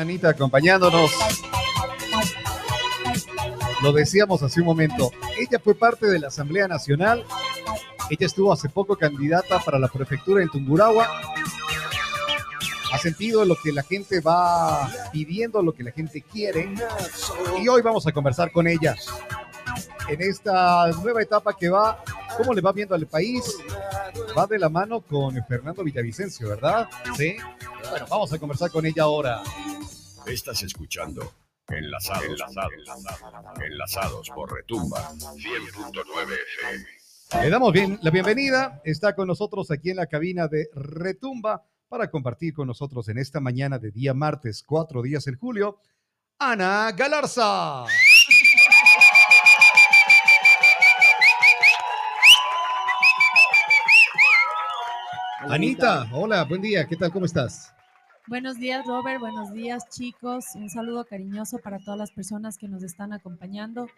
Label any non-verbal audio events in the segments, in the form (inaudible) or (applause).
Anita acompañándonos. Lo decíamos hace un momento, ella fue parte de la Asamblea Nacional, ella estuvo hace poco candidata para la prefectura en Tungurahua, ha sentido lo que la gente va pidiendo, lo que la gente quiere, y hoy vamos a conversar con ella. En esta nueva etapa que va, cómo le va viendo al país, va de la mano con Fernando Villavicencio, ¿verdad? Sí. Bueno, vamos a conversar con ella ahora. Estás escuchando Enlazados, enlazados, enlazados, enlazados por Retumba 100.9 FM. Le damos bien la bienvenida. Está con nosotros aquí en la cabina de Retumba para compartir con nosotros en esta mañana de día martes, cuatro días en julio, Ana Galarza. Anita, hola, buen día, ¿qué tal? ¿Cómo estás? Buenos días, Robert. Buenos días, chicos. Un saludo cariñoso para todas las personas que nos están acompañando.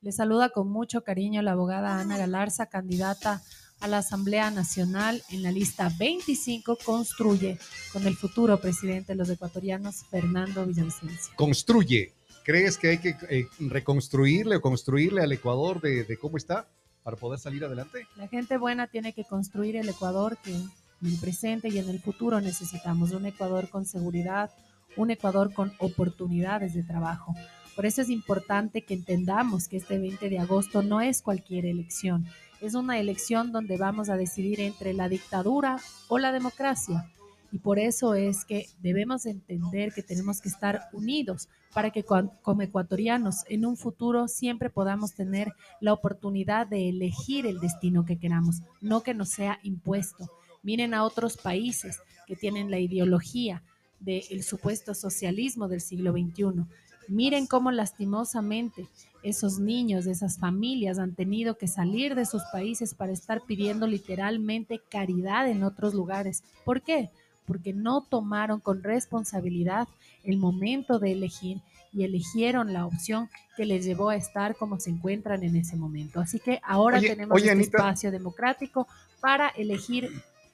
Les saluda con mucho cariño la abogada Ana Galarza, candidata a la Asamblea Nacional en la lista 25 Construye con el futuro presidente de los ecuatorianos, Fernando Villavicencio. Construye. ¿Crees que hay que eh, reconstruirle o construirle al Ecuador de, de cómo está para poder salir adelante? La gente buena tiene que construir el Ecuador que en el presente y en el futuro necesitamos un Ecuador con seguridad, un Ecuador con oportunidades de trabajo. Por eso es importante que entendamos que este 20 de agosto no es cualquier elección, es una elección donde vamos a decidir entre la dictadura o la democracia. Y por eso es que debemos entender que tenemos que estar unidos para que como ecuatorianos en un futuro siempre podamos tener la oportunidad de elegir el destino que queramos, no que nos sea impuesto. Miren a otros países que tienen la ideología del supuesto socialismo del siglo XXI. Miren cómo lastimosamente esos niños, esas familias han tenido que salir de sus países para estar pidiendo literalmente caridad en otros lugares. ¿Por qué? Porque no tomaron con responsabilidad el momento de elegir y eligieron la opción que les llevó a estar como se encuentran en ese momento. Así que ahora tenemos este espacio democrático para elegir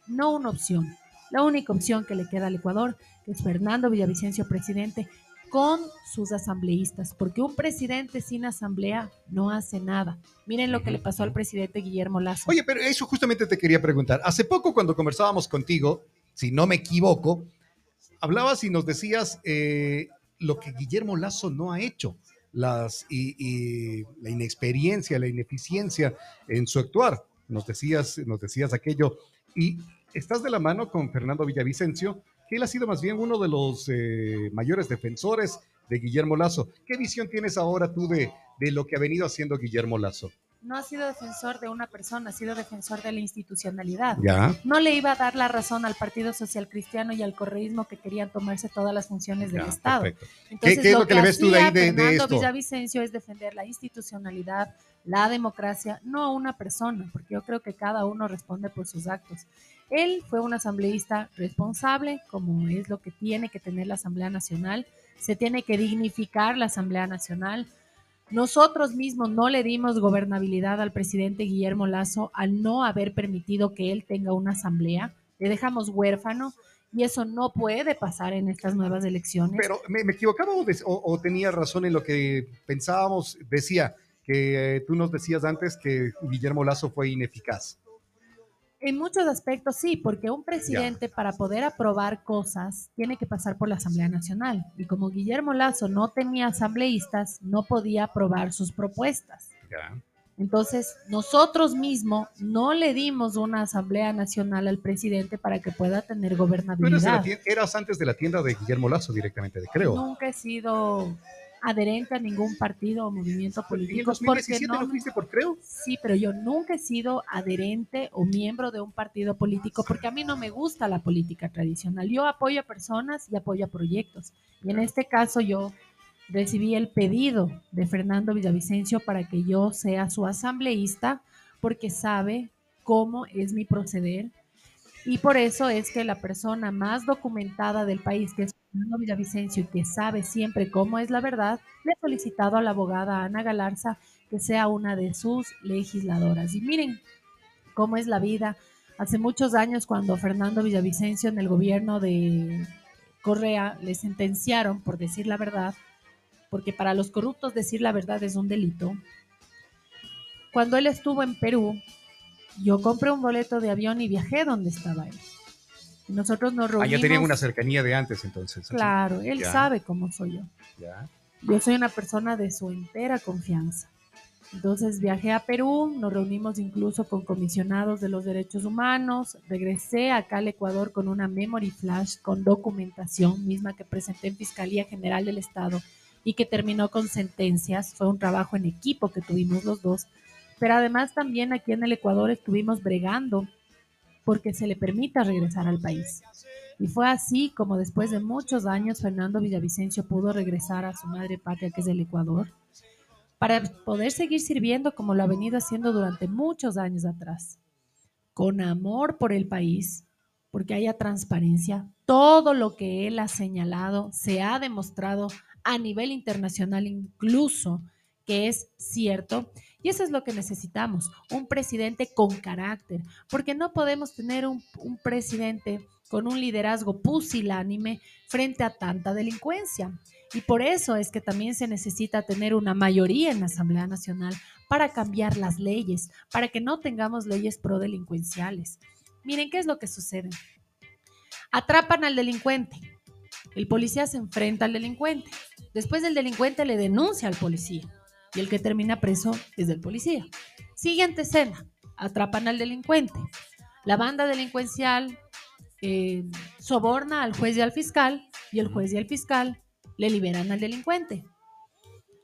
no una opción, la única opción que le queda al Ecuador, es Fernando Villavicencio presidente, con sus asambleístas, porque un presidente sin asamblea no hace nada. Miren lo que le pasó al presidente Guillermo Lazo. Oye, pero eso justamente te quería preguntar. Hace poco cuando conversábamos contigo, si no me equivoco, hablabas y nos decías eh, lo que Guillermo Lazo no ha hecho, las, y, la inexperiencia, la ineficiencia en su actuar. Nos decías, nos decías aquello. Y estás de la mano con Fernando Villavicencio, que él ha sido más bien uno de los eh, mayores defensores de Guillermo Lazo. ¿Qué visión tienes ahora tú de, de lo que ha venido haciendo Guillermo Lazo? no ha sido defensor de una persona, ha sido defensor de la institucionalidad. ¿Ya? No le iba a dar la razón al Partido Social Cristiano y al correísmo que querían tomarse todas las funciones del Estado. Entonces, ¿Qué, es lo, que, le ves tú de ahí de, Fernando Villavicencio es defender la institucionalidad, la democracia, no a una persona, porque yo creo que cada uno responde por sus actos. Él fue un asambleísta responsable, como es lo que tiene que tener la Asamblea Nacional. Se tiene que dignificar la Asamblea Nacional. Nosotros mismos no le dimos gobernabilidad al presidente Guillermo Lazo al no haber permitido que él tenga una asamblea. Le dejamos huérfano y eso no puede pasar en estas nuevas elecciones. Pero me, equivocaba o, tenía razón en lo que pensábamos. Decía que eh, tú nos decías antes que Guillermo Lazo fue ineficaz. En muchos aspectos sí, porque un presidente para poder aprobar cosas tiene que pasar por la Asamblea Nacional. Y como Guillermo Lazo no tenía asambleístas, no podía aprobar sus propuestas. Entonces, nosotros mismos no le dimos una Asamblea Nacional al presidente para que pueda tener gobernabilidad. Pero eras antes de la tienda de Guillermo Lazo directamente, creo. Nunca he sido adherente a ningún partido o movimiento político. porque no, no fuiste por creo? Sí, pero yo nunca he sido adherente o miembro de un partido político porque a mí no me gusta la política tradicional. Yo apoyo a personas y apoyo a proyectos. Y en este caso yo recibí el pedido de Fernando Villavicencio para que yo sea su asambleísta porque sabe cómo es mi proceder y por eso es que la persona más documentada del país, que es Fernando Villavicencio y que sabe siempre cómo es la verdad, le ha solicitado a la abogada Ana Galarza que sea una de sus legisladoras. Y miren cómo es la vida. Hace muchos años, cuando Fernando Villavicencio en el gobierno de Correa le sentenciaron por decir la verdad, porque para los corruptos decir la verdad es un delito. Cuando él estuvo en Perú, yo compré un boleto de avión y viajé donde estaba él. Nosotros nos reunimos. Ah, ya tenían una cercanía de antes entonces. Claro, él Ya. sabe cómo soy yo. Ya. Yo soy una persona de su entera confianza. Entonces viajé a Perú, nos reunimos incluso con comisionados de los derechos humanos, regresé acá al Ecuador con una memory flash con documentación misma que presenté en Fiscalía General del Estado y que terminó con sentencias. Fue un trabajo en equipo que tuvimos los dos. Pero además también aquí en el Ecuador estuvimos bregando porque se le permita regresar al país. Y fue así como después de muchos años Fernando Villavicencio pudo regresar a su madre patria, que es el Ecuador, para poder seguir sirviendo como lo ha venido haciendo durante muchos años atrás, con amor por el país, porque haya transparencia. Todo lo que él ha señalado se ha demostrado a nivel internacional incluso que es cierto. Y eso es lo que necesitamos, un presidente con carácter, porque no podemos tener un, presidente con un liderazgo pusilánime frente a tanta delincuencia. Y por eso es que también se necesita tener una mayoría en la Asamblea Nacional para cambiar las leyes, para que no tengamos leyes prodelincuenciales. Miren qué es lo que sucede. Atrapan al delincuente. El policía se enfrenta al delincuente. Después el delincuente le denuncia al policía y el que termina preso es el policía. Siguiente escena. Atrapan al delincuente. La banda delincuencial eh, soborna al juez y al fiscal y el juez y el fiscal le liberan al delincuente.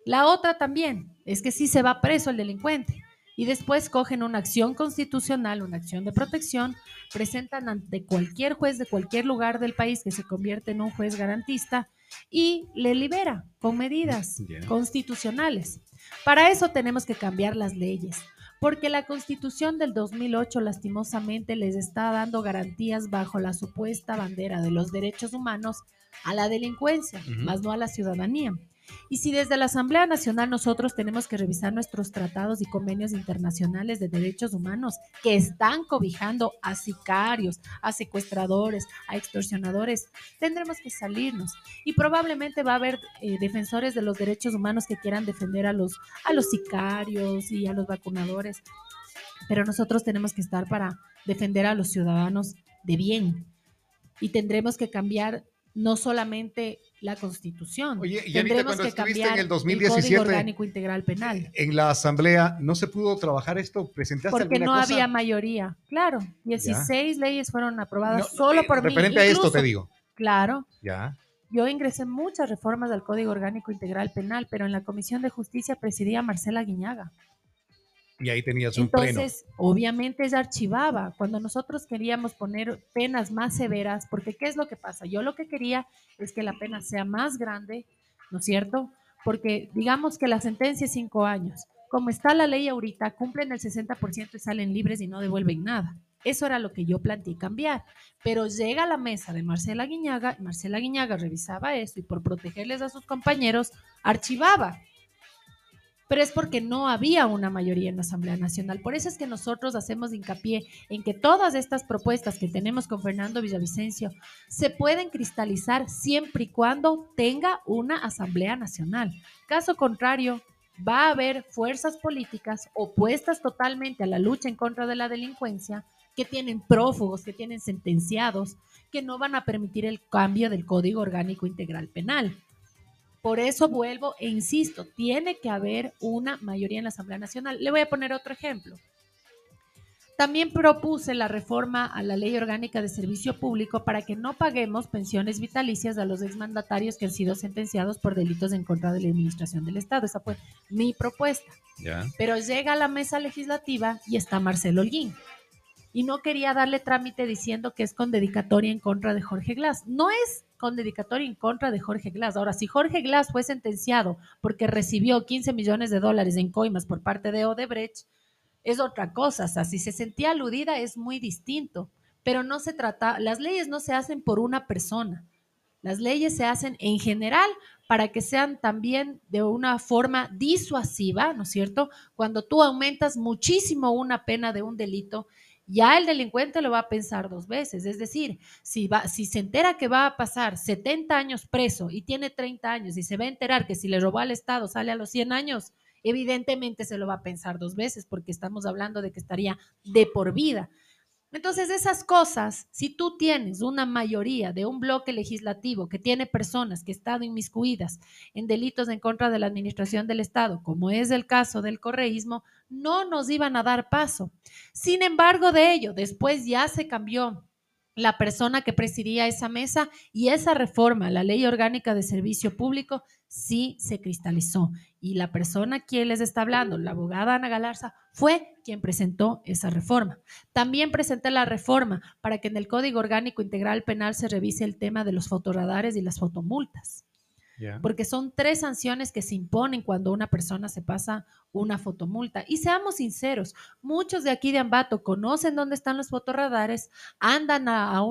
La otra también es que sí se va preso el delincuente y después cogen una acción constitucional, una acción de protección, presentan ante cualquier juez de cualquier lugar del país que se convierte en un juez garantista y le libera con medidas (laughs) constitucionales. Para eso tenemos que cambiar las leyes, porque la constitución del 2008 lastimosamente les está dando garantías bajo la supuesta bandera de los derechos humanos a la delincuencia, Ujú. más no a la ciudadanía. Y si desde la Asamblea Nacional nosotros tenemos que revisar nuestros tratados y convenios internacionales de derechos humanos que están cobijando a sicarios, a secuestradores, a extorsionadores, tendremos que salirnos. Y probablemente va a haber eh, defensores de los derechos humanos que quieran defender a los, a los sicarios y a los vacunadores. Pero nosotros tenemos que estar para defender a los ciudadanos de bien. Y tendremos que cambiar no solamente la constitución, Oye, y ahorita tendremos cuando que estuviste cambiar en el Código 2017 Orgánico Integral Penal. En la asamblea no se pudo trabajar esto, presentaste Porque alguna no cosa? había mayoría. Claro, 16 leyes fueron aprobadas No, solo eh, por mí. Referente a esto Incluso- te digo. Claro, Ya. yo ingresé muchas reformas al Código Orgánico Integral Penal, pero en la Comisión de Justicia presidía Marcela Guiñaga. Y ahí tenías un pleno. Entonces, obviamente ella archivaba. Cuando nosotros queríamos poner penas más severas, porque ¿qué es lo que pasa? Yo lo que quería es que la pena sea más grande, ¿no es cierto? Porque digamos que la sentencia es cinco años. Como está la ley ahorita, cumplen el 60% y salen libres y no devuelven nada. Eso era lo que yo planteé cambiar. Pero llega a la mesa de Marcela Guiñaga, y Marcela Guiñaga revisaba eso y por protegerles a sus compañeros, archivaba pero es porque no había una mayoría en la Asamblea Nacional. Por eso es que nosotros hacemos hincapié en que todas estas propuestas que tenemos con Fernando Villavicencio se pueden cristalizar siempre y cuando tenga una Asamblea Nacional. Caso contrario, va a haber fuerzas políticas opuestas totalmente a la lucha en contra de la delincuencia, que tienen prófugos, que tienen sentenciados, que no van a permitir el cambio del Código Orgánico Integral Penal. Por eso vuelvo e insisto, tiene que haber una mayoría en la Asamblea Nacional. Le voy a poner otro ejemplo. También propuse la reforma a la Ley Orgánica de Servicio Público para que no paguemos pensiones vitalicias a los exmandatarios que han sido sentenciados por delitos en contra de la administración del Estado. Esa fue mi propuesta. Ya. Pero llega a la mesa legislativa y está Marcelo Holguín. Y no quería darle trámite diciendo que es con dedicatoria en contra de Jorge Glass. No es con dedicatoria en contra de Jorge Glass. Ahora, si Jorge Glass fue sentenciado porque recibió 15 millones de dólares en coimas por parte de Odebrecht, es otra cosa. O sea, si se sentía aludida es muy distinto. Pero no se trata, las leyes no se hacen por una persona. Las leyes se hacen en general para que sean también de una forma disuasiva, ¿no es cierto? Cuando tú aumentas muchísimo una pena de un delito ya el delincuente lo va a pensar dos veces. Es decir, si, va, si se entera que va a pasar 70 años preso y tiene 30 años y se va a enterar que si le robó al Estado sale a los 100 años, evidentemente se lo va a pensar dos veces porque estamos hablando de que estaría de por vida. Entonces, esas cosas, si tú tienes una mayoría de un bloque legislativo que tiene personas que están inmiscuidas en delitos en contra de la administración del Estado, como es el caso del correísmo, no nos iban a dar paso. Sin embargo, de ello, después ya se cambió la persona que presidía esa mesa y esa reforma, la ley orgánica de servicio público, sí se cristalizó. Y la persona quien les está hablando, la abogada Ana Galarza, fue quien presentó esa reforma. También presenté la reforma para que en el Código Orgánico Integral Penal se revise el tema de los fotoradares y las fotomultas. Porque son tres sanciones que se imponen cuando una persona se pasa una fotomulta. Y seamos sinceros, muchos de aquí de Ambato conocen dónde están los fotorradares, andan a, a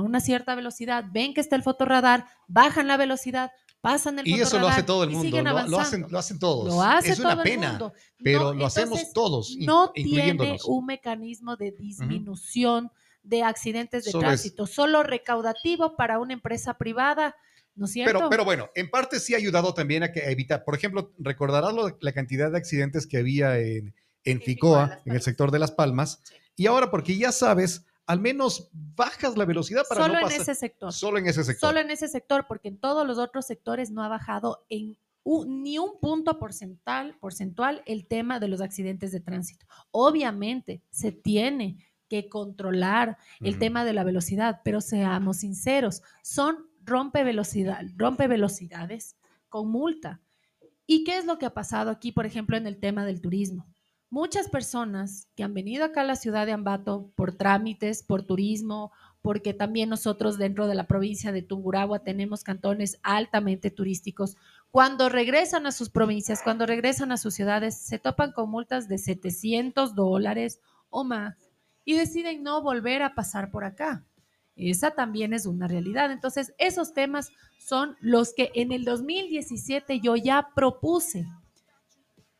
una cierta velocidad, ven que está el fotorradar, bajan la velocidad, pasan el Y eso lo hace todo el mundo, lo, hacen, lo hacen todos. es una pena, pero lo hacemos todos. No tiene un mecanismo de disminución de accidentes de tránsito, solo recaudativo para una empresa privada ¿no es cierto? Pero, pero bueno, en parte sí ha ayudado también a, evitar, por ejemplo, recordarás la cantidad de accidentes que había en, en Ficoa, en el sector de Las Palmas, y ahora porque ya sabes, al menos bajas la velocidad para Solo no en ese sector. Solo en ese sector. Solo en ese sector, porque en todos los otros sectores no ha bajado en ni un punto porcentual, porcentual el tema de los accidentes de tránsito. Obviamente se tiene que controlar el tema de la velocidad, pero seamos sinceros, son rompe velocidad, rompe velocidades con multa. ¿Y qué es lo que ha pasado aquí, por ejemplo, en el tema del turismo? Muchas personas que han venido acá a la ciudad de Ambato por trámites, por turismo, porque también nosotros dentro de la provincia de Tungurahua tenemos cantones altamente turísticos. Cuando regresan a sus provincias, cuando regresan a sus ciudades, se topan con multas de 700 dólares o más y deciden no volver a pasar por acá. Esa también es una realidad. Entonces, esos temas son los que en el 2017 yo ya propuse.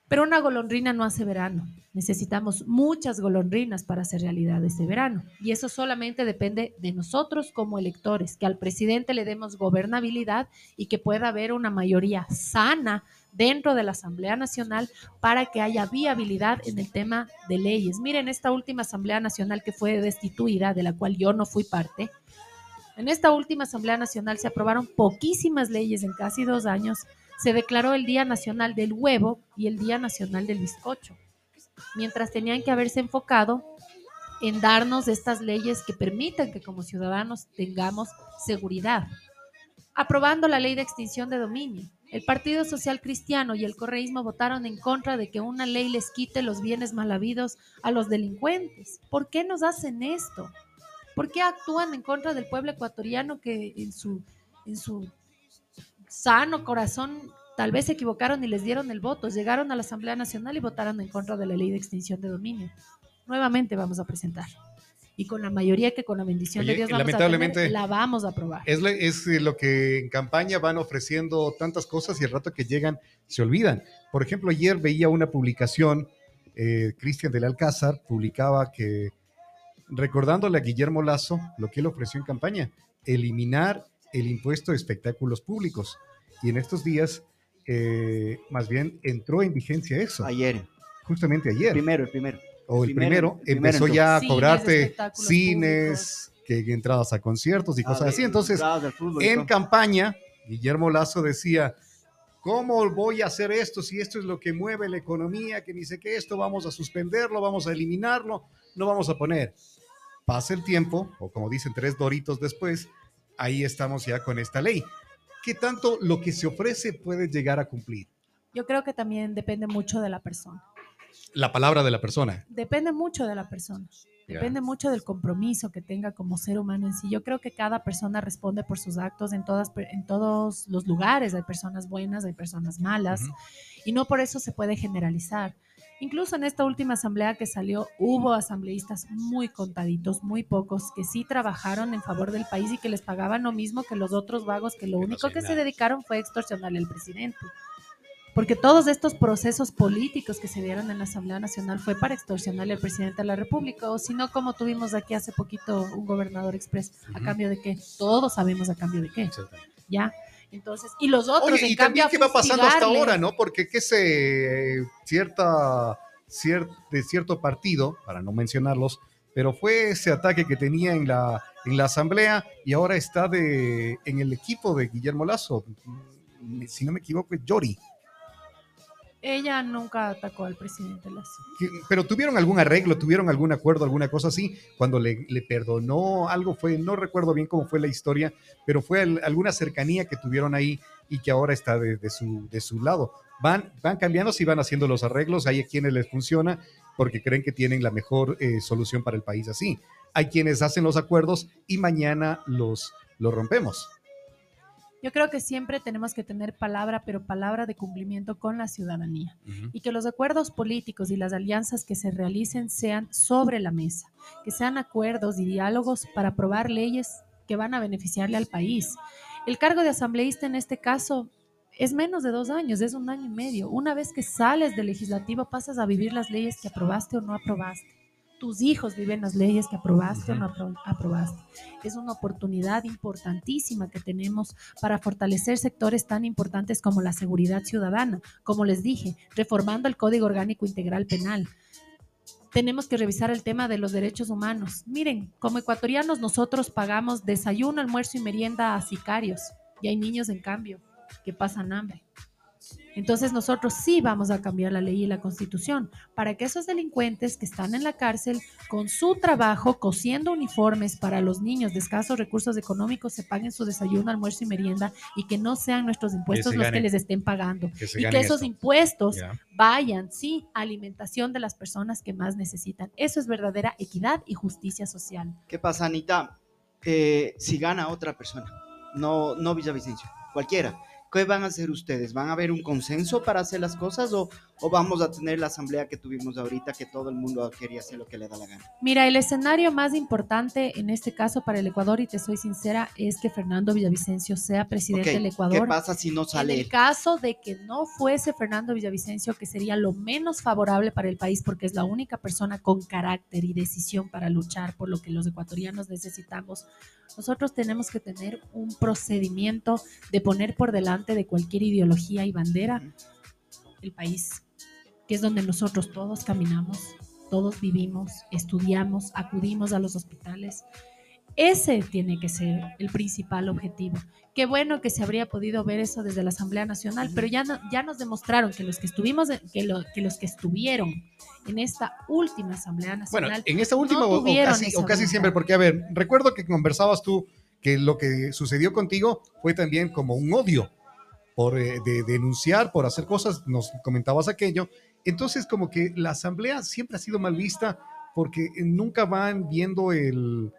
Pero una golondrina no hace verano. Necesitamos muchas golondrinas para hacer realidad ese verano. Y eso solamente depende de nosotros como electores, que al presidente le demos gobernabilidad y que pueda haber una mayoría sana dentro de la Asamblea Nacional para que haya viabilidad en el tema de leyes. Miren, esta última Asamblea Nacional que fue destituida, de la cual yo no fui parte, en esta última Asamblea Nacional se aprobaron poquísimas leyes en casi dos años. Se declaró el Día Nacional del Huevo y el Día Nacional del Bizcocho, mientras tenían que haberse enfocado en darnos estas leyes que permitan que como ciudadanos tengamos seguridad. Aprobando la ley de extinción de dominio, el Partido Social Cristiano y el correísmo votaron en contra de que una ley les quite los bienes mal habidos a los delincuentes. ¿Por qué nos hacen esto? ¿Por qué actúan en contra del pueblo ecuatoriano que en su, en su sano corazón tal vez se equivocaron y les dieron el voto? Llegaron a la Asamblea Nacional y votaron en contra de la ley de extinción de dominio. Nuevamente vamos a presentar y con la mayoría que con la bendición de Dios vamos lamentablemente, a la vamos a aprobar. Es, es, lo que en campaña van ofreciendo tantas cosas y el rato que llegan se olvidan. Por ejemplo, ayer veía una publicación, eh, Cristian del Alcázar publicaba que, recordándole a Guillermo Lazo lo que él ofreció en campaña, eliminar el impuesto de espectáculos públicos. Y en estos días, eh, más bien, entró en vigencia eso. Ayer. Justamente ayer. Primero, el primero o el primero, empezó ya a cobrarte cines, que, entradas a conciertos y cosas así. Entonces, en campaña, Guillermo Lazo decía, ¿cómo voy a hacer esto si esto es lo que mueve la economía? Que dice que esto vamos a suspenderlo, vamos a eliminarlo, no vamos a poner. Pasa el tiempo, o como dicen tres doritos después, ahí estamos ya con esta ley. ¿Qué tanto lo que se ofrece puede llegar a cumplir? Yo creo que también depende mucho de la persona la palabra de la persona. Depende mucho de la persona. Depende mucho del compromiso que tenga como ser humano en sí. Yo creo que cada persona responde por sus actos en, todas, en todos los lugares. Hay personas buenas, hay personas malas. Y no por eso se puede generalizar. Incluso en esta última asamblea que salió, hubo asambleístas muy contaditos, muy pocos, que sí trabajaron en favor del país y que les pagaban lo mismo que los otros vagos, que lo único que se dedicaron fue extorsionarle al presidente porque todos estos procesos políticos que se dieron en la Asamblea Nacional fue para extorsionarle al presidente de la República, o si no, como tuvimos aquí hace poquito un gobernador express, ¿a cambio de qué? Todos sabemos a cambio de qué. ¿Ya? Entonces, y los otros, Oye, y también qué va pasando hasta ahora, ¿no? Porque que se cierta de cierto partido, para no mencionarlos, pero fue ese ataque que tenía en la, en la asamblea y ahora está de, en el equipo de Guillermo Lazo, si no me equivoco, es Yori. Ella nunca atacó al presidente Lazo. Pero tuvieron algún arreglo, tuvieron algún acuerdo, alguna cosa así, cuando le, perdonó, algo fue, no recuerdo bien cómo fue la historia, pero fue alguna cercanía que tuvieron ahí y que ahora está de, su, de su lado. Van, van cambiando, si van haciendo los arreglos, hay quienes les funciona porque creen que tienen la mejor eh, solución para el país así. Hay quienes hacen los acuerdos y mañana los, los rompemos. Yo creo que siempre tenemos que tener palabra, pero palabra de cumplimiento con la ciudadanía. Y que los acuerdos políticos y las alianzas que se realicen sean sobre la mesa, que sean acuerdos y diálogos para aprobar leyes que van a beneficiarle al país. El cargo de asambleísta en este caso es menos de dos años, es un año y medio. Una vez que sales del legislativo pasas a vivir las leyes que aprobaste o no aprobaste tus hijos viven las leyes que aprobaste o no aprobaste. Es una oportunidad importantísima que tenemos para fortalecer sectores tan importantes como la seguridad ciudadana, como les dije, reformando el Código Orgánico Integral Penal. Tenemos que revisar el tema de los derechos humanos. Miren, como ecuatorianos nosotros pagamos desayuno, almuerzo y merienda a sicarios y hay niños en cambio que pasan hambre. Entonces nosotros sí vamos a cambiar la ley y la constitución para que esos delincuentes que están en la cárcel con su trabajo cosiendo uniformes para los niños de escasos recursos económicos se paguen su desayuno, almuerzo y merienda y que no sean nuestros impuestos los que les estén pagando. y que esos impuestos vayan, sí, a alimentación de las personas que más necesitan. Eso es verdadera equidad y justicia social. ¿Qué pasa, Anita? Eh, si gana otra persona, no, no Villavicencio, cualquiera ¿Qué van a hacer ustedes? ¿Van a haber un consenso para hacer las cosas o, o, vamos a tener la asamblea que tuvimos ahorita que todo el mundo quería hacer lo que le da la gana? Mira, el escenario más importante en este caso para el Ecuador, y te soy sincera, es que Fernando Villavicencio sea presidente del Ecuador. ¿Qué pasa si no sale? En el caso de que no fuese Fernando Villavicencio, que sería lo menos favorable para el país porque es la única persona con carácter y decisión para luchar por lo que los ecuatorianos necesitamos, nosotros tenemos que tener un procedimiento de poner por delante de cualquier ideología y bandera el país, que es donde nosotros todos caminamos, todos vivimos, estudiamos, acudimos a los hospitales. Ese tiene que ser el principal objetivo. Qué bueno que se habría podido ver eso desde la Asamblea Nacional, pero ya, ya nos demostraron que los que estuvimos, que, que los que estuvieron en esta última Asamblea Nacional. Bueno, en esta última o, casi, o casi siempre, porque a ver, recuerdo que conversabas tú que lo que sucedió contigo fue también como un odio por eh, de, denunciar, por hacer cosas, nos comentabas aquello. Entonces, como que la asamblea siempre ha sido mal vista porque nunca van viendo el,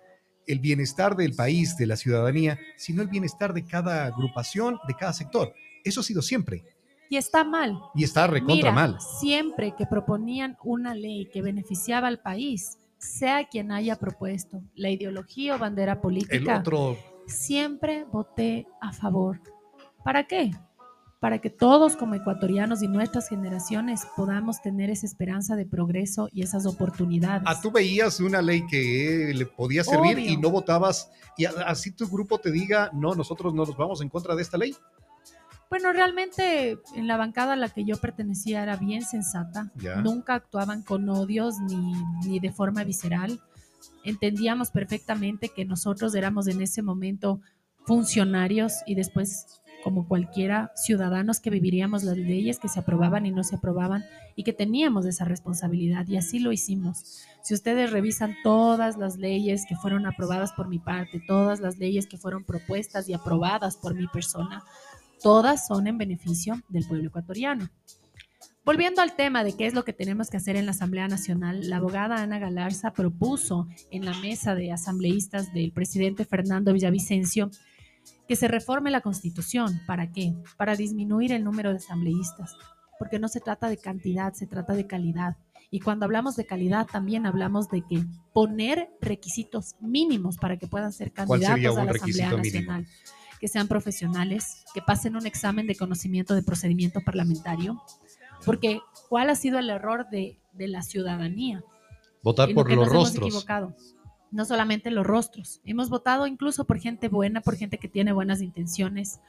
el bienestar del país, de la ciudadanía, sino el bienestar de cada agrupación, de cada sector. Eso ha sido siempre. Y está mal. Y está recontra mal. Siempre que proponían una ley que beneficiaba al país, sea quien haya propuesto la ideología o bandera política, el otro... siempre voté a favor. ¿Para qué? Para que todos como ecuatorianos y nuestras generaciones podamos tener esa esperanza de progreso y esas oportunidades. Ah, tú veías una ley que le podía servir y no votabas y así tu grupo te diga, no, nosotros no nos vamos en contra de esta ley. Bueno, realmente en la bancada a la que yo pertenecía era bien sensata. Nunca actuaban con odios ni, ni de forma visceral. Entendíamos perfectamente que nosotros éramos en ese momento funcionarios y después como cualquiera, ciudadanos que viviríamos las leyes que se aprobaban y no se aprobaban y que teníamos esa responsabilidad y así lo hicimos. Si ustedes revisan todas las leyes que fueron aprobadas por mi parte, todas las leyes que fueron propuestas y aprobadas por mi persona, todas son en beneficio del pueblo ecuatoriano. Volviendo al tema de qué es lo que tenemos que hacer en la Asamblea Nacional, la abogada Ana Galarza propuso en la mesa de asambleístas del presidente Fernando Villavicencio que se reforme la constitución. ¿Para qué? Para disminuir el número de asambleístas, porque no se trata de cantidad, se trata de calidad. Y cuando hablamos de calidad, también hablamos de que poner requisitos mínimos para que puedan ser candidatos a la Asamblea Nacional. que sean profesionales, que pasen un examen de conocimiento de procedimiento parlamentario, porque ¿cuál ha sido el error de, de la ciudadanía? Votar en por los hemos rostros. equivocado. No solamente los rostros, hemos votado incluso por gente buena, por gente que tiene buenas intenciones,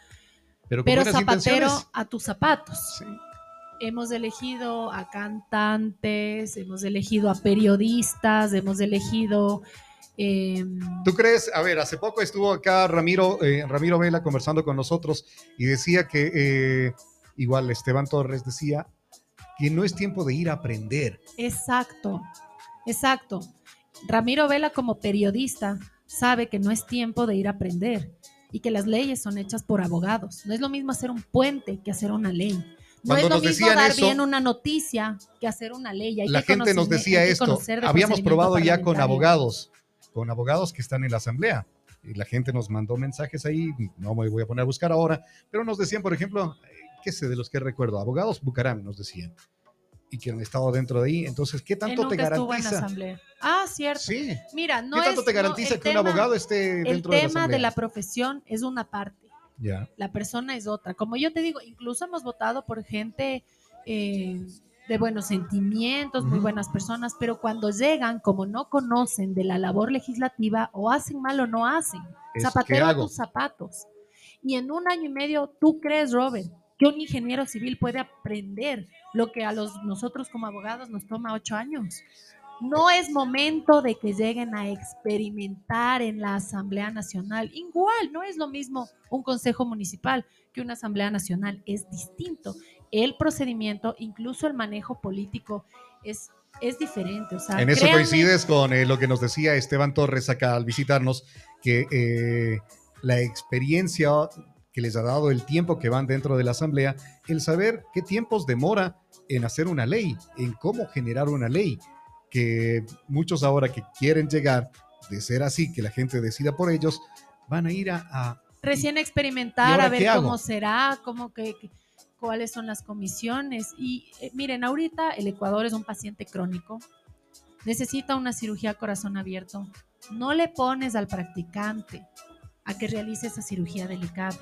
Pero, zapatero intenciones. a tus zapatos. Sí. Hemos elegido a cantantes, hemos elegido a periodistas, hemos elegido... eh, ¿Tú crees? A ver, hace poco estuvo acá Ramiro, eh, Ramiro Vela conversando con nosotros y decía que, eh, igual Esteban Torres decía, que no es tiempo de ir a aprender. Exacto, exacto. Ramiro Vela como periodista sabe que no es tiempo de ir a aprender y que las leyes son hechas por abogados. No es lo mismo hacer un puente que hacer una ley. No Cuando es lo mismo dar eso, bien una noticia que hacer una ley. Hay La que gente nos decía esto. Habíamos probado ya con abogados, con abogados que están en la asamblea. Y la gente nos mandó mensajes ahí, no me voy a poner a buscar ahora, pero nos decían, por ejemplo, eh, qué sé de los que recuerdo, abogados Bucaram nos decían, y que han estado dentro de ahí. Entonces, ¿qué Él tanto te estuvo en la garantiza? asamblea. Ah, cierto. Sí. Mira, no ¿Qué tanto es- te garantiza el que un tema- abogado esté El dentro de la tema asamblea? de la profesión es una parte. Ya. la persona es otra. Como yo te digo, incluso hemos votado por gente eh, de buenos sentimientos, muy buenas personas, pero cuando llegan, como no conocen de la labor legislativa, o hacen mal o no hacen. Es, Zapatero ¿qué a tus zapatos. Y en un año y medio, ¿tú crees, Robert, que un ingeniero civil puede aprender lo que a los, nosotros como abogados nos toma ocho años? No es momento de que lleguen a experimentar en la Asamblea Nacional. Igual, no es lo mismo un consejo municipal que una Asamblea Nacional. Es distinto. El procedimiento, incluso el manejo político, es, es diferente. O sea, En eso créanme- coincides con eh, lo que nos decía Esteban Torres acá al visitarnos, que eh, la experiencia que les ha dado el tiempo que van dentro de la asamblea, el saber qué tiempos demora en hacer una ley, en cómo generar una ley, que muchos ahora que quieren llegar, de ser así, que la gente decida por ellos, van a ir a... a- recién ¿Y experimentar, a ver cómo será, cómo que, cuáles son las comisiones. Y eh, miren, ahorita el Ecuador es un paciente crónico, necesita una cirugía corazón abierto. No le pones al practicante a que realice esa cirugía delicada.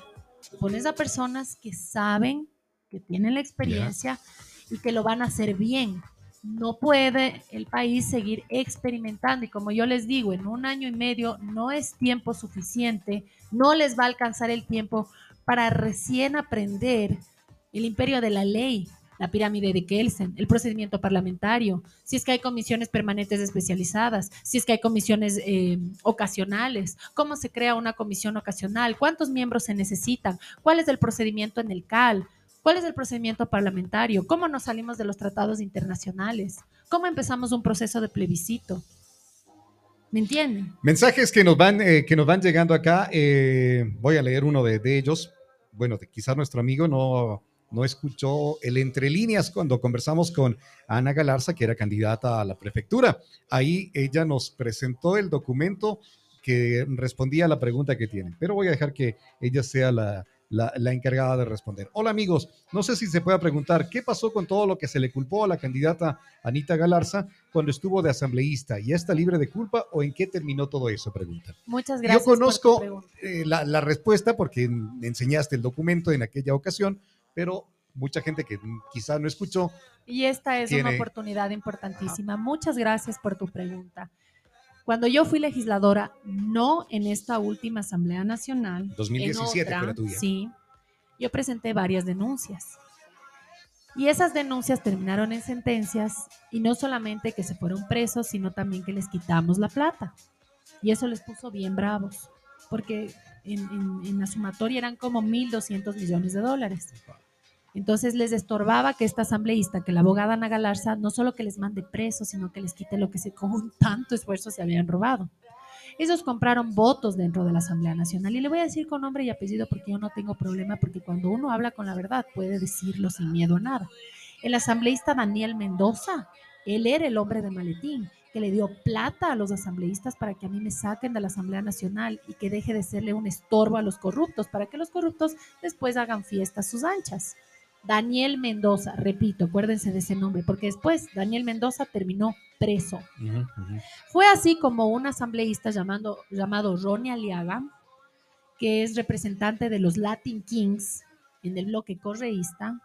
Pones a personas que saben, que tienen la experiencia y que lo van a hacer bien. No puede el país seguir experimentando. Y como yo les digo, en un año y medio no es tiempo suficiente, no les va a alcanzar el tiempo para recién aprender el imperio de la ley, la pirámide de Kelsen, el procedimiento parlamentario, si es que hay comisiones permanentes especializadas, si es que hay comisiones eh, ocasionales, cómo se crea una comisión ocasional, cuántos miembros se necesitan, cuál es el procedimiento en el CAL, cuál es el procedimiento parlamentario, cómo nos salimos de los tratados internacionales, cómo empezamos un proceso de plebiscito. ¿Me entienden? Mensajes que nos van, eh, que nos van llegando acá, eh, voy a leer uno de, ellos. Bueno, de- quizás nuestro amigo no, no escuchó el entre líneas cuando conversamos con Ana Galarza, que era candidata a la prefectura. Ahí ella nos presentó el documento que respondía a la pregunta que tienen, pero voy a dejar que ella sea la, la- la encargada de responder. Hola amigos, no sé si se pueda preguntar qué pasó con todo lo que se le culpó a la candidata Anita Galarza cuando estuvo de asambleísta. ¿Ya está libre de culpa o en qué terminó todo eso? Pregunta. Muchas gracias. Yo por tu conozco eh, la, la respuesta porque me enseñaste el documento en aquella ocasión, pero mucha gente que quizá no escuchó. Y esta es una oportunidad importantísima. Muchas gracias por tu pregunta. Cuando yo fui legisladora, no en esta última Asamblea Nacional, en 2017 otra, fue la tuya. Sí, yo presenté varias denuncias. Y esas denuncias terminaron en sentencias y no solamente que se fueron presos, sino también que les quitamos la plata. Y eso les puso bien bravos, porque en, la sumatoria eran como 1.200 millones de dólares. Entonces les estorbaba que esta asambleísta, que la abogada Ana Galarza, no solo que les mande presos, sino que les quite lo que (laughs) con tanto esfuerzo se habían robado. Ellos compraron votos dentro de la Asamblea Nacional. Y le voy a decir con nombre y apellido porque yo no tengo problema, porque cuando uno habla con la verdad puede decirlo sin miedo a nada. El asambleísta Daniel Mendoza, él era el hombre de maletín que le dio plata a los asambleístas para que a mí me saquen de la Asamblea Nacional y que deje de serle un estorbo a los corruptos, para que los corruptos después hagan fiestas sus anchas. Daniel Mendoza, repito, acuérdense de ese nombre, porque después Daniel Mendoza terminó preso. Fue así como un asambleísta llamando, llamado Ronnie Aliaga, que es representante de los Latin Kings en el bloque correísta.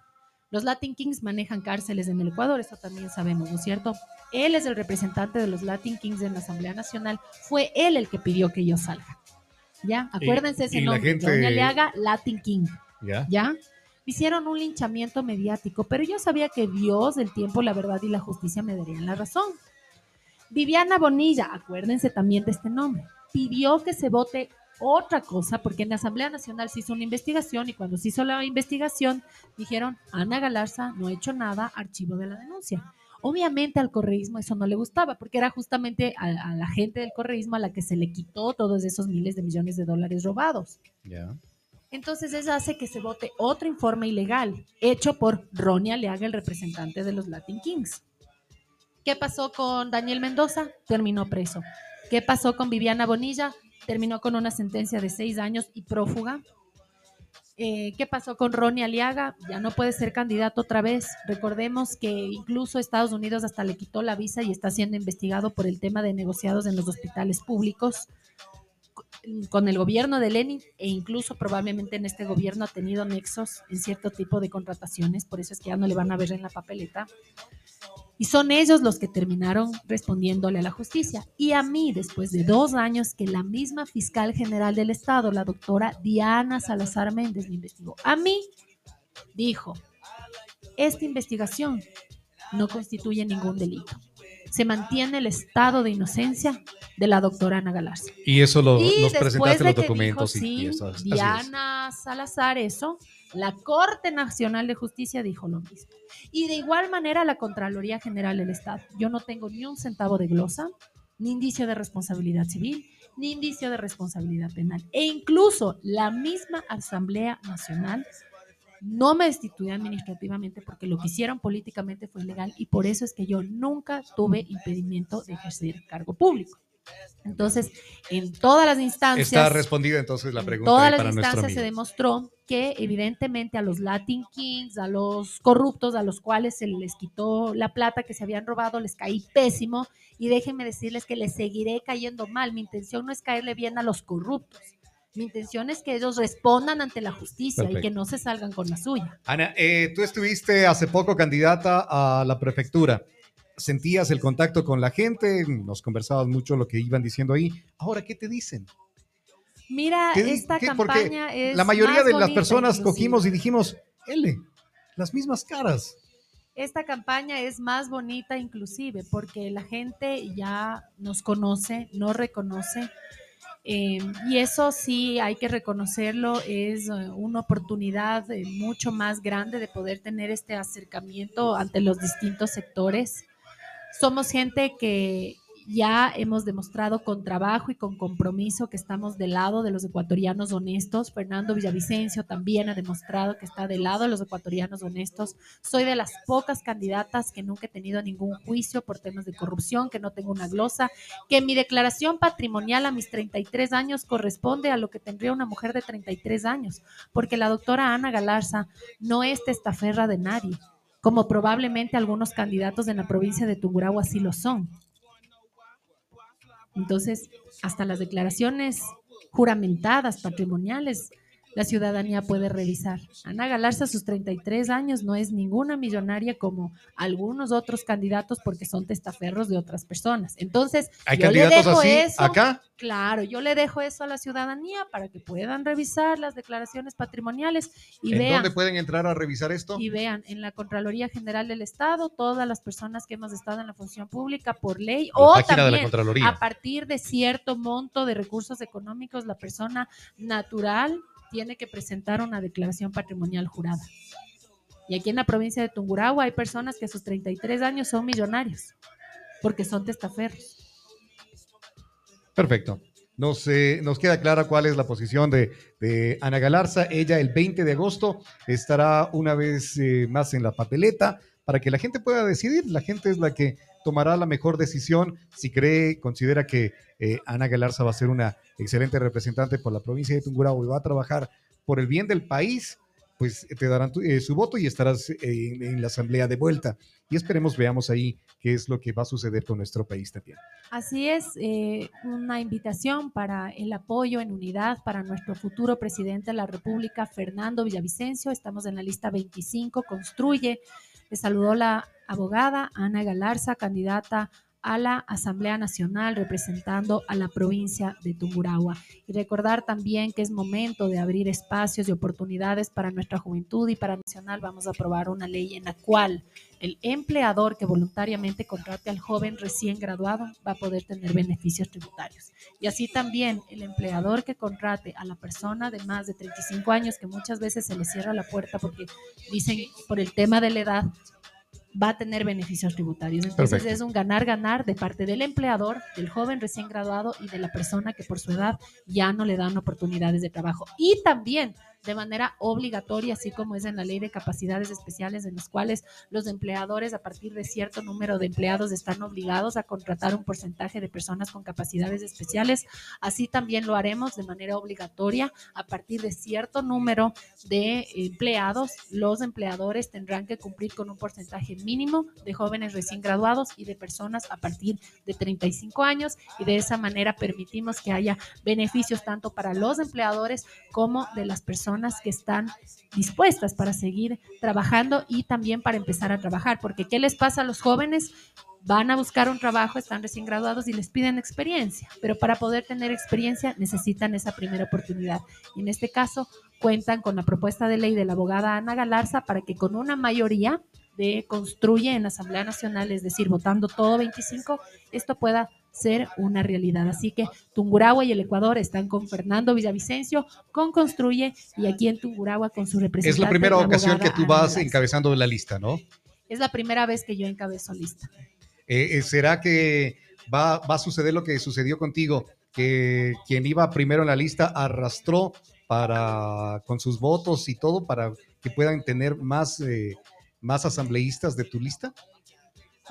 Los Latin Kings manejan cárceles en el Ecuador, eso también sabemos, ¿no es cierto? Él es el representante de los Latin Kings en la Asamblea Nacional. Fue él el que pidió que yo salga. ¿Ya? Acuérdense ese y la nombre. gente- Aliaga, Latin King. ¿Ya? ¿Ya? Hicieron un linchamiento mediático, pero yo sabía que Dios, el tiempo, la verdad y la justicia me darían la razón. Viviana Bonilla, acuérdense también de este nombre, pidió que se vote otra cosa, porque en la Asamblea Nacional se hizo una investigación y cuando se hizo la investigación dijeron, Ana Galarza no ha hecho nada, archivo de la denuncia. Obviamente al correísmo eso no le gustaba, porque era justamente a, a la gente del correísmo a la que se le quitó todos esos miles de millones de dólares robados. Entonces eso hace que se vote otro informe ilegal hecho por Ronnie Aleaga, el representante de los Latin Kings. ¿Qué pasó con Daniel Mendoza? Terminó preso. ¿Qué pasó con Viviana Bonilla? Terminó con una sentencia de seis años y prófuga. Eh, ¿Qué pasó con Ronnie Aliaga? Ya no puede ser candidato otra vez. Recordemos que incluso Estados Unidos hasta le quitó la visa y está siendo investigado por el tema de negociados en los hospitales públicos con el gobierno de Lenin e incluso probablemente en este gobierno ha tenido nexos en cierto tipo de contrataciones, por eso es que ya no le van a ver en la papeleta. Y son ellos los que terminaron respondiéndole a la justicia. Y a mí, después de dos años que la misma fiscal general del Estado, la doctora Diana Salazar Méndez, me investigó, a mí dijo, esta investigación no constituye ningún delito. Se mantiene el estado de inocencia de la doctora Ana Galarza. Y eso lo, Y nos presentaste los documentos dijo, y, y sí, eso, así es. Diana Salazar eso, la Corte Nacional de Justicia dijo lo mismo. Y de igual manera la Contraloría General del Estado. Yo no tengo ni un centavo de glosa, ni indicio de responsabilidad civil, ni indicio de responsabilidad penal. E incluso la misma Asamblea Nacional no me destituyó administrativamente porque lo que hicieron políticamente fue ilegal y por eso es que yo nunca tuve impedimento de ejercer cargo público. Entonces, en todas las instancias... Está respondida entonces la En pregunta todas ahí las para instancias se demostró que evidentemente a los Latin Kings, a los corruptos, a los cuales se les quitó la plata que se habían robado, les caí pésimo y déjenme decirles que les seguiré cayendo mal. Mi intención no es caerle bien a los corruptos. Mi intención es que ellos respondan ante la justicia y que no se salgan con la suya. Ana, eh, tú estuviste hace poco candidata a la prefectura. Sentías el contacto con la gente, nos conversabas mucho lo que iban diciendo ahí. Ahora, ¿qué te dicen? Mira, ¿Qué di- esta qué? Porque campaña es La mayoría de las personas inclusive. cogimos y dijimos, L, las mismas caras. esta campaña es más bonita inclusive porque la gente ya nos conoce, nos reconoce. eh, y eso sí hay que reconocerlo, es eh, una oportunidad eh, mucho más grande de poder tener este acercamiento ante los distintos sectores. Somos gente que ya hemos demostrado con trabajo y con compromiso que estamos del lado de los ecuatorianos honestos. Fernando Villavicencio también ha demostrado que está del lado de los ecuatorianos honestos. Soy de las pocas candidatas que nunca he tenido ningún juicio por temas de corrupción, que no tengo una glosa, que mi declaración patrimonial a mis 33 años corresponde a lo que tendría una mujer de 33 años, porque la doctora Ana Galarza no es testaferra de nadie, como probablemente algunos candidatos en la provincia de Tungurahua sí lo son. Entonces, hasta las declaraciones juramentadas, patrimoniales, la ciudadanía puede revisar. Ana Galarza, a sus 33 años, no es ninguna millonaria como algunos otros candidatos porque son testaferros de otras personas. Entonces, Hay yo le candidatos dejo así eso, acá. claro, yo le dejo eso a la ciudadanía para que puedan revisar las declaraciones patrimoniales y ¿En vean dónde pueden entrar a revisar esto? y vean, en la Contraloría General del Estado, todas las personas que hemos estado en la función pública por ley la o página de la también Contraloría. a partir de cierto monto de recursos económicos, la persona natural tiene que presentar una declaración patrimonial jurada. Y aquí en la provincia de Tungurahua hay personas que a sus 33 años son millonarios porque son testaferros. Perfecto. Nos, eh, nos queda clara cuál es la posición de, de Ana Galarza. Ella el 20 de agosto estará una vez eh, más en la papeleta para que la gente pueda decidir. La gente es la que tomará la mejor decisión si cree, considera que eh, Ana Galarza va a ser una excelente representante por la provincia de Tungurahua y va a trabajar por el bien del país. pues te darán eh, su voto y estarás en, en la asamblea de vuelta. Y esperemos veamos ahí qué es lo que va a suceder con nuestro país también. Así es, eh, una invitación para el apoyo en unidad para nuestro futuro presidente de la República, Fernando Villavicencio. Estamos en la lista 25, construye. Le saludó la abogada Ana Galarza, candidata a la Asamblea Nacional representando a la provincia de Tungurahua. Y recordar también que es momento de abrir espacios y oportunidades para nuestra juventud y para Nacional vamos a aprobar una ley en la cual el empleador que voluntariamente contrate al joven recién graduado va a poder tener beneficios tributarios. Y así también el empleador que contrate a la persona de más de 35 años, que muchas veces se le cierra la puerta porque dicen por el tema de la edad, va a tener beneficios tributarios. Entonces Perfecto. es un ganar-ganar de parte del empleador, del joven recién graduado y de la persona que por su edad ya no le dan oportunidades de trabajo. Y también de manera obligatoria, así como es en la ley de capacidades especiales, en los cuales los empleadores a partir de cierto número de empleados están obligados a contratar un porcentaje de personas con capacidades especiales. Así también lo haremos de manera obligatoria a partir de cierto número de empleados. Los empleadores tendrán que cumplir con un porcentaje mínimo de jóvenes recién graduados y de personas a partir de 35 años y de esa manera permitimos que haya beneficios tanto para los empleadores como de las personas que están dispuestas para seguir trabajando y también para empezar a trabajar. Porque ¿qué les pasa a los jóvenes? Van a buscar un trabajo, están recién graduados y les piden experiencia, pero para poder tener experiencia necesitan esa primera oportunidad. Y en este caso cuentan con la propuesta de ley de la abogada Ana Galarza para que con una mayoría de construye en la Asamblea Nacional, es decir, votando todo 25, esto pueda ser una realidad. Así que Tungurahua y el Ecuador están con Fernando Villavicencio, con Construye y aquí en Tungurahua con su representante. Es la primera ocasión que tú vas encabezando la lista, ¿no? Es la primera vez que yo encabezo lista. Eh, eh, ¿Será que va, va a suceder lo que sucedió contigo? Que quien iba primero en la lista arrastró para con sus votos y todo para que puedan tener más, eh, más asambleístas de tu lista.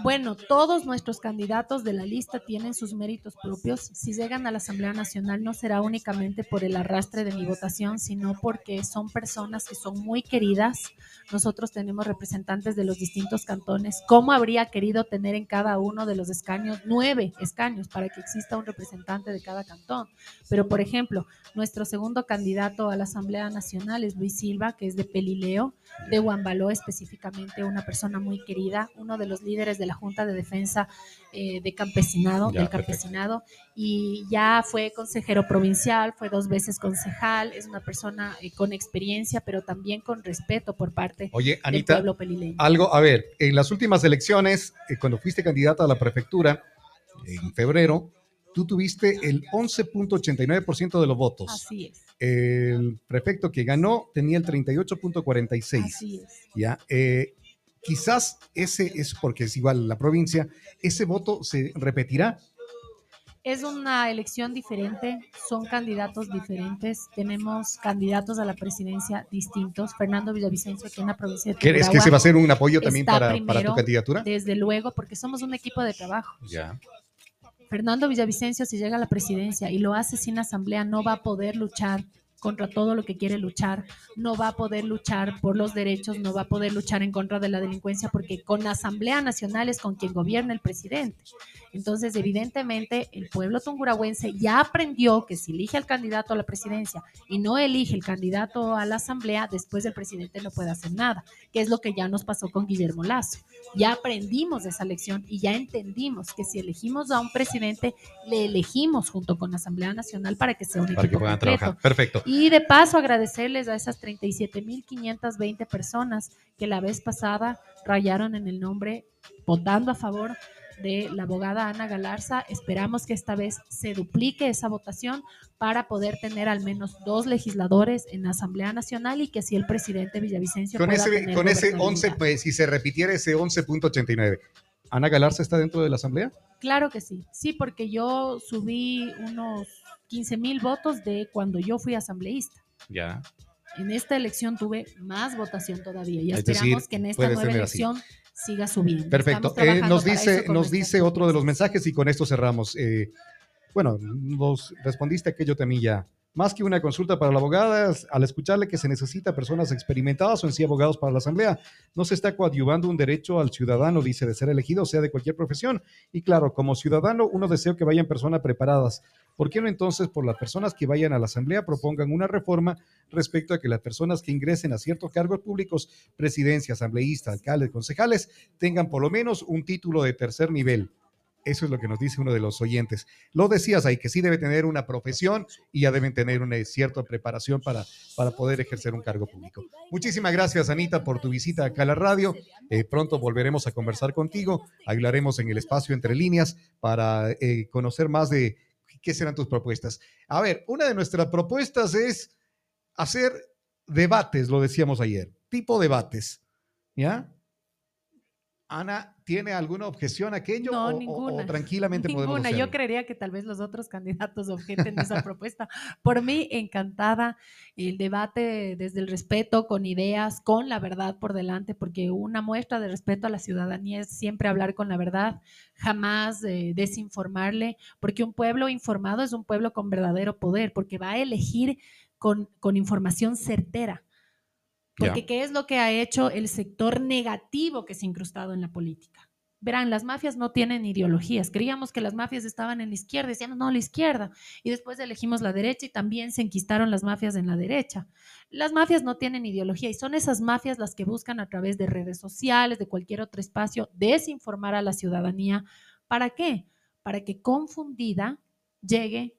Bueno, todos nuestros candidatos de la lista tienen sus méritos propios. Si llegan a la Asamblea Nacional no será únicamente por el arrastre de mi votación, sino porque son personas que son muy queridas. Nosotros tenemos representantes de los distintos cantones. ¿Cómo habría querido tener en cada uno de los escaños nueve escaños para que exista un representante de cada cantón? Pero, por ejemplo, nuestro segundo candidato a la Asamblea Nacional es Luis Silva, que es de Pelileo, de Huambaló específicamente, una persona muy querida, uno de los líderes de la Junta de Defensa eh, de Campesinado, Ya, del perfecto. Campesinado, y ya fue consejero provincial, fue dos veces concejal, es una persona eh, con experiencia, pero también con respeto por parte Oye, del Anita, pueblo pelileño. algo, a ver, en las últimas elecciones, eh, cuando fuiste candidata a la prefectura en febrero, tú tuviste el 11.89% de los votos. Así es, El prefecto que ganó tenía el 38.46. así es. ¿ya? Eh, quizás ese es porque es igual la provincia, ese voto se repetirá. Es una elección diferente, son candidatos diferentes, tenemos candidatos a la presidencia distintos. Fernando Villavicencio, aquí en la provincia de ¿Crees que se va a hacer un apoyo también para, tu candidatura? Desde luego, porque somos un equipo de trabajo. Ya. Fernando Villavicencio, si llega a la presidencia y lo hace sin asamblea, no va a poder luchar contra todo lo que quiere luchar, no va a poder luchar por los derechos, no va a poder luchar en contra de la delincuencia, porque con la Asamblea Nacional es con quien gobierna el presidente. Entonces, evidentemente, el pueblo tungurahuense ya aprendió que si elige al candidato a la presidencia y no elige el candidato a la Asamblea, después el presidente no puede hacer nada, que es lo que ya nos pasó con Guillermo Lazo. Ya aprendimos de esa lección y ya entendimos que si elegimos a un presidente, le elegimos junto con la Asamblea Nacional para que sea un Para que equipo puedan completo. trabajar. Perfecto. Y de paso agradecerles a esas 37.520 personas que la vez pasada rayaron en el nombre votando a favor de la abogada Ana Galarza. Esperamos que esta vez se duplique esa votación para poder tener al menos dos legisladores en la Asamblea Nacional y que así el presidente Villavicencio Con pueda ese, tener con ese gobernabilidad. 11, pues, si se repitiera ese 11.89, ¿Ana Galarza está dentro de la asamblea? Claro que sí, sí, porque yo subí unos 15 mil votos de cuando yo fui asambleísta. Ya. En esta elección tuve más votación todavía y Es esperamos decir, que en esta nueva así. elección siga subiendo. Perfecto. Eh, nos dice, nos dice otro de los mensajes y con esto cerramos. Eh, bueno, nos respondiste aquello también ya más que una consulta para la abogada, al escucharle que se necesita personas experimentadas o en sí abogados para la asamblea, no se está coadyuvando un derecho al ciudadano, dice, de ser elegido, sea de cualquier profesión. Y claro, como ciudadano, uno desea que vayan personas preparadas. ¿Por qué no entonces por las personas que vayan a la asamblea propongan una reforma respecto a que las personas que ingresen a ciertos cargos públicos, presidencia, asambleísta, alcaldes, concejales, tengan por lo menos un título de tercer nivel? Eso es lo que nos dice uno de los oyentes. Lo decías ahí, que sí debe tener una profesión y ya deben tener una cierta preparación para, para poder ejercer un cargo público. Muchísimas gracias, Anita, por tu visita acá a la radio. Eh, pronto volveremos a conversar contigo. Hablaremos en el espacio entre líneas para eh, conocer más de qué serán tus propuestas. A ver, una de nuestras propuestas es hacer debates, lo decíamos ayer, tipo debates. ¿Ya? Ana, ¿tiene alguna objeción a aquello? No, o, ninguna. O, tranquilamente ninguna. podemos hacerlo? Yo creería que tal vez los otros candidatos objeten esa propuesta. Por mí, encantada el debate desde el respeto, con ideas, con la verdad por delante, porque una muestra de respeto a la ciudadanía es siempre hablar con la verdad, jamás eh, desinformarle, porque un pueblo informado es un pueblo con verdadero poder, porque va a elegir con, con información certera. Porque. ¿qué es lo que ha hecho el sector negativo que se ha incrustado en la política? Verán, las mafias no tienen ideologías. Creíamos que las mafias estaban en la izquierda, decíamos, no, la izquierda. Y después elegimos la derecha y también se enquistaron las mafias en la derecha. Las mafias no tienen ideología y son esas mafias las que buscan a través de redes sociales, de cualquier otro espacio, desinformar a la ciudadanía. ¿Para qué? Para que confundida llegue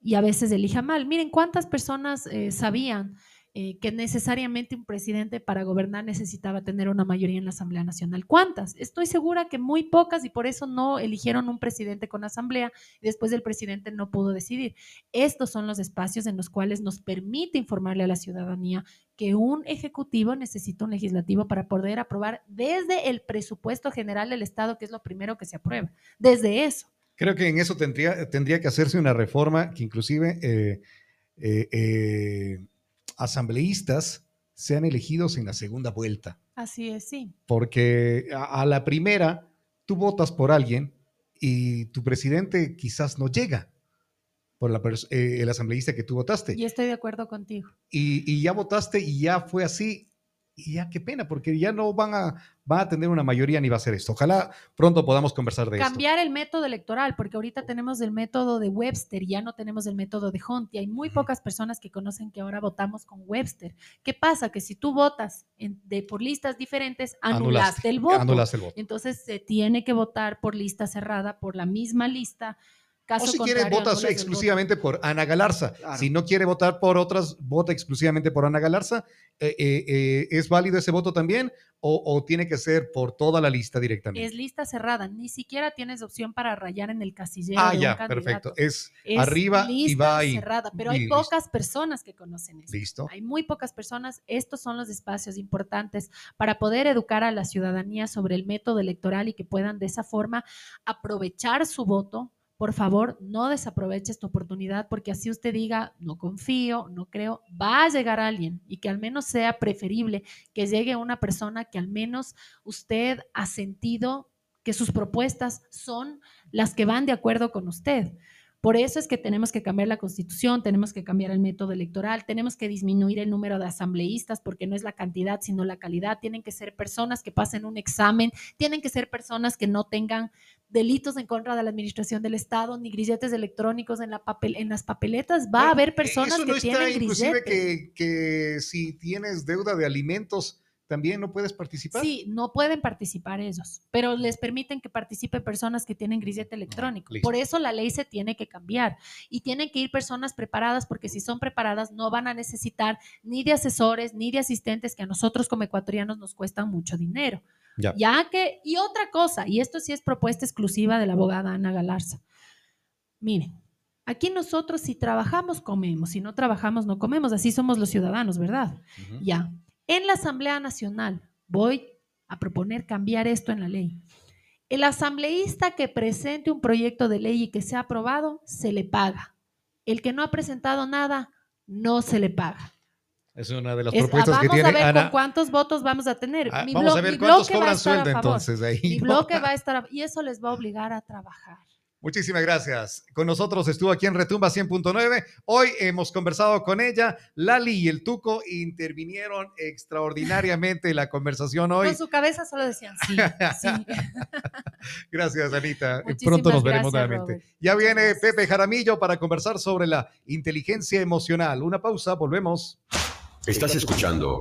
y a veces elija mal. Miren cuántas personas eh, sabían eh, que necesariamente un presidente para gobernar necesitaba tener una mayoría en la Asamblea Nacional. ¿Cuántas? Estoy segura que muy pocas y por eso no eligieron un presidente con asamblea y después el presidente no pudo decidir. Estos son los espacios en los cuales nos permite informarle a la ciudadanía que un ejecutivo necesita un legislativo para poder aprobar desde el presupuesto general del Estado, que es lo primero que se aprueba. Desde eso. Creo que en eso tendría, tendría que hacerse una reforma que inclusive eh, eh, asambleístas sean elegidos en la segunda vuelta, Así es, sí. porque a, a la primera tú votas por alguien y tu presidente quizás no llega por la eh, el asambleísta que tú votaste. Y estoy de acuerdo contigo. y, y ya votaste y ya fue así. Y ya qué pena, porque ya no van a, van a tener una mayoría ni va a ser esto. Ojalá pronto podamos conversar de esto. Cambiar el método electoral, porque ahorita tenemos el método de Webster, ya no tenemos el método de Hunt, y hay muy pocas personas que conocen que ahora votamos con Webster. ¿Qué pasa? Que si tú votas en- de, por listas diferentes, anulaste, el voto. Anulaste el voto. Entonces se tiene que votar por lista cerrada, por la misma lista. Caso O si el voto. exclusivamente por Ana Galarza. Claro. Si no quiere votar por otras, vota exclusivamente por Ana Galarza. Eh, eh, eh, ¿Es válido ese voto también? O, o tiene que ser por toda la lista directamente? Es lista cerrada, ni siquiera tienes opción para rayar en el casillero. ah, de un ya, perfecto. Es, Es arriba y va ahí. cerrada, pero y hay listo. pocas personas que conocen eso. Listo. Hay muy pocas personas. Estos son los espacios importantes para poder educar a la ciudadanía sobre el método electoral y que puedan de esa forma aprovechar su voto. Por favor, no desaproveche esta oportunidad porque así usted diga, no confío, no creo, va a llegar alguien y que al menos sea preferible que llegue una persona que al menos usted ha sentido que sus propuestas son las que van de acuerdo con usted. Por eso es que tenemos que cambiar la constitución, tenemos que cambiar el método electoral, tenemos que disminuir el número de asambleístas porque no es la cantidad, sino la calidad. Tienen que ser personas que pasen un examen, tienen que ser personas que no tengan delitos en contra de la administración del Estado, ni grilletes electrónicos en, la papel, en las papeletas. Va a Bueno, haber personas Eso no que está tienen inclusive grilletes. que, que si tienes deuda de alimentos, también no puedes participar. Sí, no pueden participar ellos, pero les permiten que participen personas que tienen grillete electrónico. listo. Por eso la ley se tiene que cambiar y tienen que ir personas preparadas porque si son preparadas no van a necesitar ni de asesores ni de asistentes que a nosotros como ecuatorianos nos cuestan mucho dinero. Ya. Ya que, y otra cosa, y esto sí es propuesta exclusiva de la abogada Ana Galarza. Miren, aquí nosotros si trabajamos comemos, si no trabajamos no comemos, así somos los ciudadanos, ¿verdad? Ya. En la Asamblea Nacional voy a proponer cambiar esto en la ley. El asambleísta que presente un proyecto de ley y que sea aprobado, se le paga. El que no ha presentado nada, no se le paga. Es una de las Es- propuestas vamos que tiene a ver Ana. con cuántos votos vamos a tener. Ah, Mi vamos a ver mi cuántos cobran sueldo entonces ahí. Mi bloque va a estar a- y eso les va a obligar a trabajar. Muchísimas gracias. Con nosotros estuvo aquí en Retumba 100.9. Hoy hemos conversado con ella. Lali y el Tuco intervinieron extraordinariamente en la conversación hoy. Con su cabeza solo decían sí, sí. (laughs) Gracias, Anita. (laughs) Muchísimas Pronto nos veremos gracias, nuevamente. Robert. Ya viene gracias. Pepe Jaramillo para conversar sobre la inteligencia emocional. Una pausa, volvemos. Estás escuchando